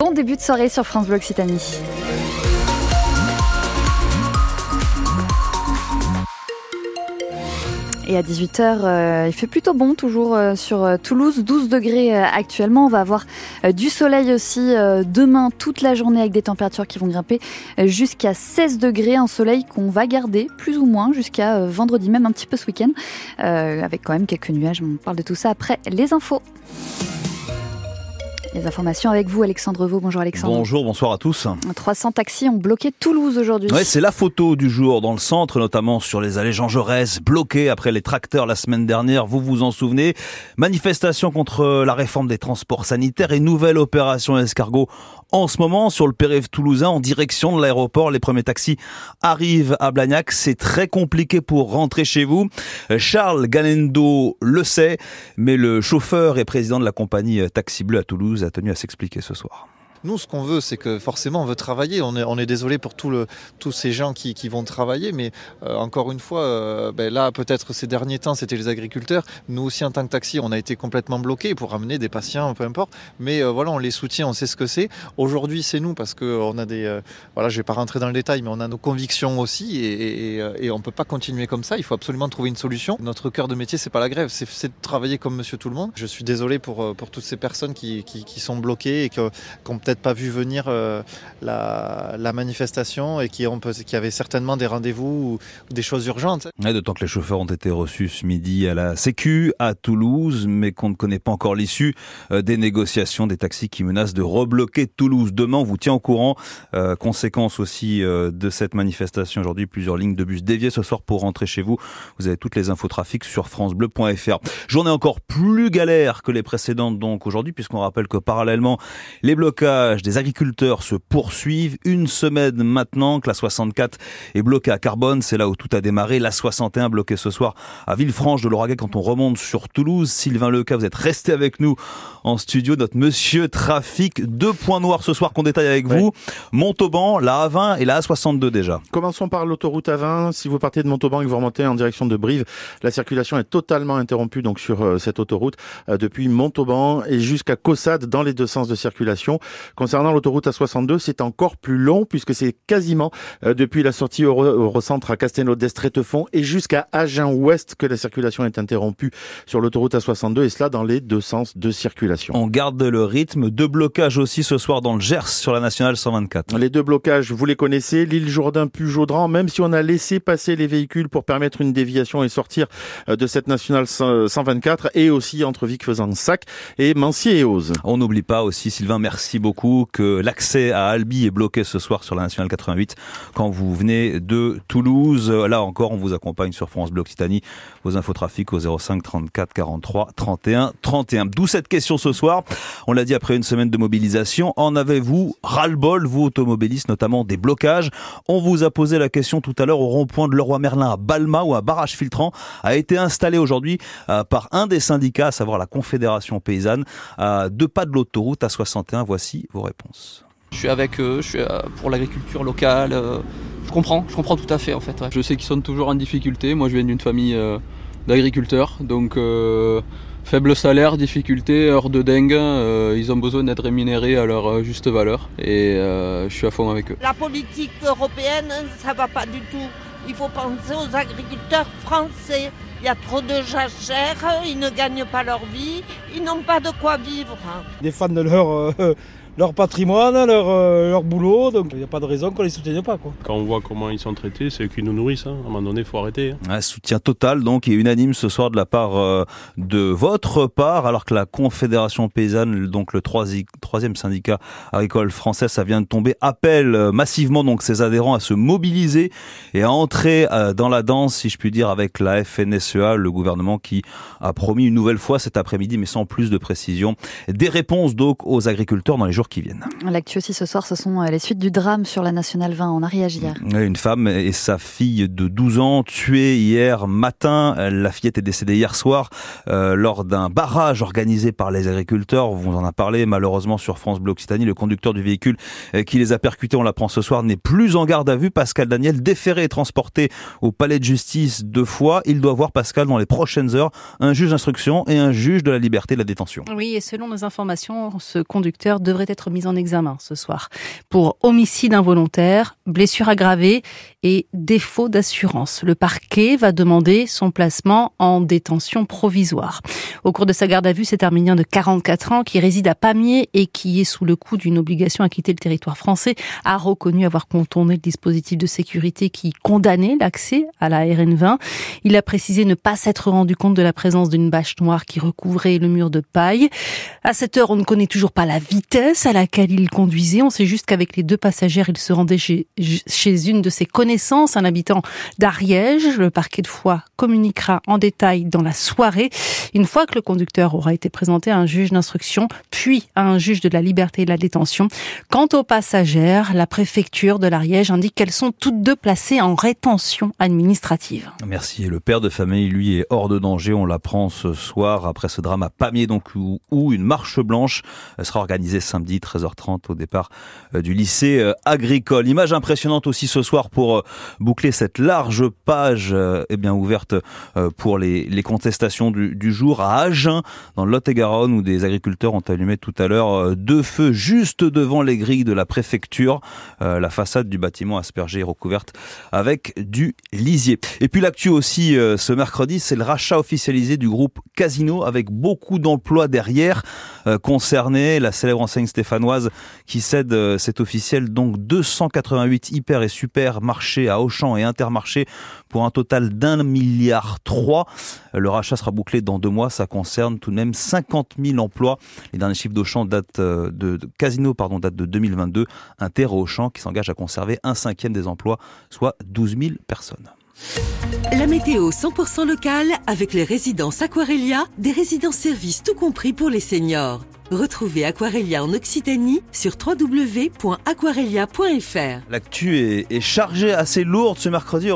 Bon début de soirée sur France Bleu Occitanie. Et à 18h, euh, il fait plutôt bon toujours euh, sur euh, Toulouse, 12 degrés actuellement. On va avoir du soleil aussi demain toute la journée avec des températures qui vont grimper jusqu'à 16 degrés. Un soleil qu'on va garder plus ou moins jusqu'à vendredi, même un petit peu ce week-end, avec quand même quelques nuages. On parle de tout ça après les infos. Les informations avec vous, Alexandre Vaux. Bonjour Alexandre. Bonjour, bonsoir à tous. 300 taxis ont bloqué Toulouse aujourd'hui. Ouais, c'est la photo du jour dans le centre, notamment sur les allées Jean Jaurès, bloqués après les tracteurs la semaine dernière, vous vous en souvenez? Manifestation contre la réforme des transports sanitaires et nouvelle opération escargot en ce moment sur le périph' toulousain en direction de l'aéroport. Les premiers taxis arrivent à Blagnac. C'est très compliqué pour rentrer chez vous. Charles Galendo le sait, mais le chauffeur et président de la compagnie Taxi Bleu à Toulouse a tenu à s'expliquer ce soir. Nous, ce qu'on veut, c'est que forcément, on veut travailler. On est, désolé pour tous ces gens qui, vont travailler, mais euh, encore une fois, euh, ben là, peut-être ces derniers temps, c'était les agriculteurs. Nous aussi, en tant que taxi, on a été complètement bloqués pour ramener des patients, peu importe. Mais euh, voilà, on les soutient, on sait ce que c'est. Aujourd'hui, c'est nous parce qu'on a des. voilà, je vais pas rentrer dans le détail, mais on a nos convictions aussi et, on peut pas continuer comme ça. Il faut absolument trouver une solution. Notre cœur de métier, c'est pas la grève, c'est de travailler comme monsieur tout le monde. Je suis désolé pour, toutes ces personnes qui, sont bloquées et qui peut-être pas vu venir euh, la, la, manifestation et qui, ont, qui avaient certainement des rendez-vous ou, des choses urgentes. D'autant que les chauffeurs ont été reçus ce midi à la Sécu à Toulouse, mais qu'on ne connaît pas encore l'issue euh, des négociations des taxis qui menacent de rebloquer Toulouse. Demain, on vous tient au courant. Euh, conséquence aussi euh, de cette manifestation aujourd'hui, plusieurs lignes de bus déviées ce soir pour rentrer chez vous. Vous avez toutes les infos trafic sur francebleu.fr. Journée encore plus galère que les précédentes donc aujourd'hui, puisqu'on rappelle que parallèlement, les blocages des agriculteurs se poursuivent. Une semaine maintenant que la 64 est bloquée à Carbone, c'est là où tout a démarré. La 61 bloquée ce soir à Villefranche de l'Auragais quand on remonte sur Toulouse. Sylvain Leca, vous êtes resté avec nous en studio, notre monsieur trafic. Deux points noirs ce soir qu'on détaille avec vous. Montauban, la A20 et la A62 déjà. Commençons par l'autoroute A20. Si vous partez de Montauban et que vous remontez en direction de Brive, la circulation est totalement interrompue donc sur euh, cette autoroute euh, depuis Montauban et jusqu'à Caussade dans les deux sens de circulation. Concernant l'autoroute A62, c'est encore plus long puisque c'est quasiment euh, depuis la sortie au, centre à Castelnau d'Estretefond et jusqu'à Agen-Ouest que la circulation est interrompue sur l'autoroute A62 et cela dans les deux sens de circulation. On garde le rythme. Deux blocages aussi ce soir dans le Gers sur la nationale 124. Les deux blocages, vous les connaissez, l'île Jourdain puis Jaudran, même si on a laissé passer les véhicules pour permettre une déviation et sortir euh, de cette nationale 124 et aussi entre Vic-Fezensac et Mancier et Ose. On n'oublie pas aussi Sylvain, merci beaucoup que l'accès à Albi est bloqué ce soir sur la nationale 88 quand vous venez de Toulouse. Là encore, on vous accompagne sur France Bleu Occitanie. Vos infos trafic au 05 34 43 31 31. D'où cette question ce soir. On l'a dit après une semaine de mobilisation. En avez-vous ras-le-bol, vous automobilistes, notamment des blocages? On vous a posé la question tout à l'heure au rond-point de Leroy Merlin à Balma où un barrage filtrant a été installé aujourd'hui euh, par un des syndicats, à savoir la Confédération paysanne, à deux pas de l'autoroute à 61. Voici vos réponses. Je suis avec eux, je suis euh, pour l'agriculture locale. Euh, je comprends, je comprends tout à fait en fait. Je sais qu'ils sont toujours en difficulté. Moi je viens d'une famille euh, d'agriculteurs, donc faible salaire, difficulté, heure de dingue. ils ont besoin d'être rémunérés à leur juste valeur et je suis à fond avec eux. La politique européenne, ça va pas du tout. Il faut penser aux agriculteurs français. Il y a trop de jachères, ils ne gagnent pas leur vie, ils n'ont pas de quoi vivre. Des fans de leur leur patrimoine, leur, euh, leur boulot, donc il n'y a pas de raison qu'on les soutienne pas. Quoi. Quand on voit comment ils sont traités, c'est qu'ils nous nourrissent. Hein. À un moment donné, il faut arrêter. Hein. Un soutien total donc et unanime ce soir de la part euh, de votre part, alors que la Confédération paysanne, donc le troisième syndicat agricole français, ça vient de tomber, appelle euh, massivement donc ses adhérents à se mobiliser et à entrer dans la danse, si je puis dire, avec la FNSEA, le gouvernement qui a promis une nouvelle fois cet après-midi, mais sans plus de précision, des réponses donc aux agriculteurs dans les jours qui viennent. L'actu aussi ce soir, ce sont euh, les suites du drame sur la Nationale 20. On a réagi hier. Une femme et sa fille de 12 ans tuées hier matin. La fillette est décédée hier soir euh, lors d'un barrage organisé par les agriculteurs. On vous en a parlé malheureusement sur France Bleu Occitanie. Le conducteur du véhicule euh, qui les a percutés, on l'apprend ce soir, n'est plus en garde à vue. Pascal Daniel, déféré et transporté au palais de justice deux fois. Il doit voir Pascal dans les prochaines heures un juge d'instruction et un juge de la liberté de la détention. Oui, et selon nos informations, ce conducteur devrait être être mis en examen ce soir pour homicide involontaire, blessure aggravée et défaut d'assurance. Le parquet va demander son placement en détention provisoire. Au cours de sa garde à vue, cet Arménien de 44 ans qui réside à Pamiers et qui est sous le coup d'une obligation à quitter le territoire français a reconnu avoir contourné le dispositif de sécurité qui condamnait l'accès à la RN20. Il a précisé ne pas s'être rendu compte de la présence d'une bâche noire qui recouvrait le mur de paille. À cette heure, on ne connaît toujours pas la vitesse à laquelle il conduisait. On sait juste qu'avec les deux passagères, il se rendait chez, une de ses connaissances, un habitant d'Ariège. Le parquet de Foix communiquera en détail dans la soirée, une fois que le conducteur aura été présenté à un juge d'instruction, puis à un juge de la liberté et de la détention. Quant aux passagères, la préfecture de l'Ariège indique qu'elles sont toutes deux placées en rétention administrative. Merci. Le père de famille, lui, est hors de danger. On l'apprend ce soir après ce drame à Pamiers, donc où, une marche blanche sera organisée samedi 13h30 au départ euh, du lycée euh, agricole. Image impressionnante aussi ce soir pour euh, boucler cette large page eh bien ouverte pour les, contestations du, jour à Agen, dans Lot-et-Garonne, où des agriculteurs ont allumé tout à l'heure deux feux juste devant les grilles de la préfecture. La façade du bâtiment aspergée est recouverte avec du lisier. Et puis l'actu aussi ce mercredi, c'est le rachat officialisé du groupe Casino avec beaucoup d'emplois derrière concernés. La célèbre enseigne stéphanoise qui cède, c'est officiel, donc 288 hyper et super marchés à Auchan et Intermarché pour un total d'un milliard trois. Le rachat sera bouclé dans deux mois. Ça concerne tout de même 50 000 emplois. Les derniers chiffres d'Auchan datent de, de, Casino, pardon, datent de 2022. Inter Auchan qui s'engage à conserver un cinquième des emplois, soit 12 000 personnes. La météo 100% locale avec les résidences Aquarelia, des résidences services tout compris pour les seniors. Retrouvez Aquarelia en Occitanie sur www.aquarelia.fr. L'actu est, est chargée, assez lourde ce mercredi.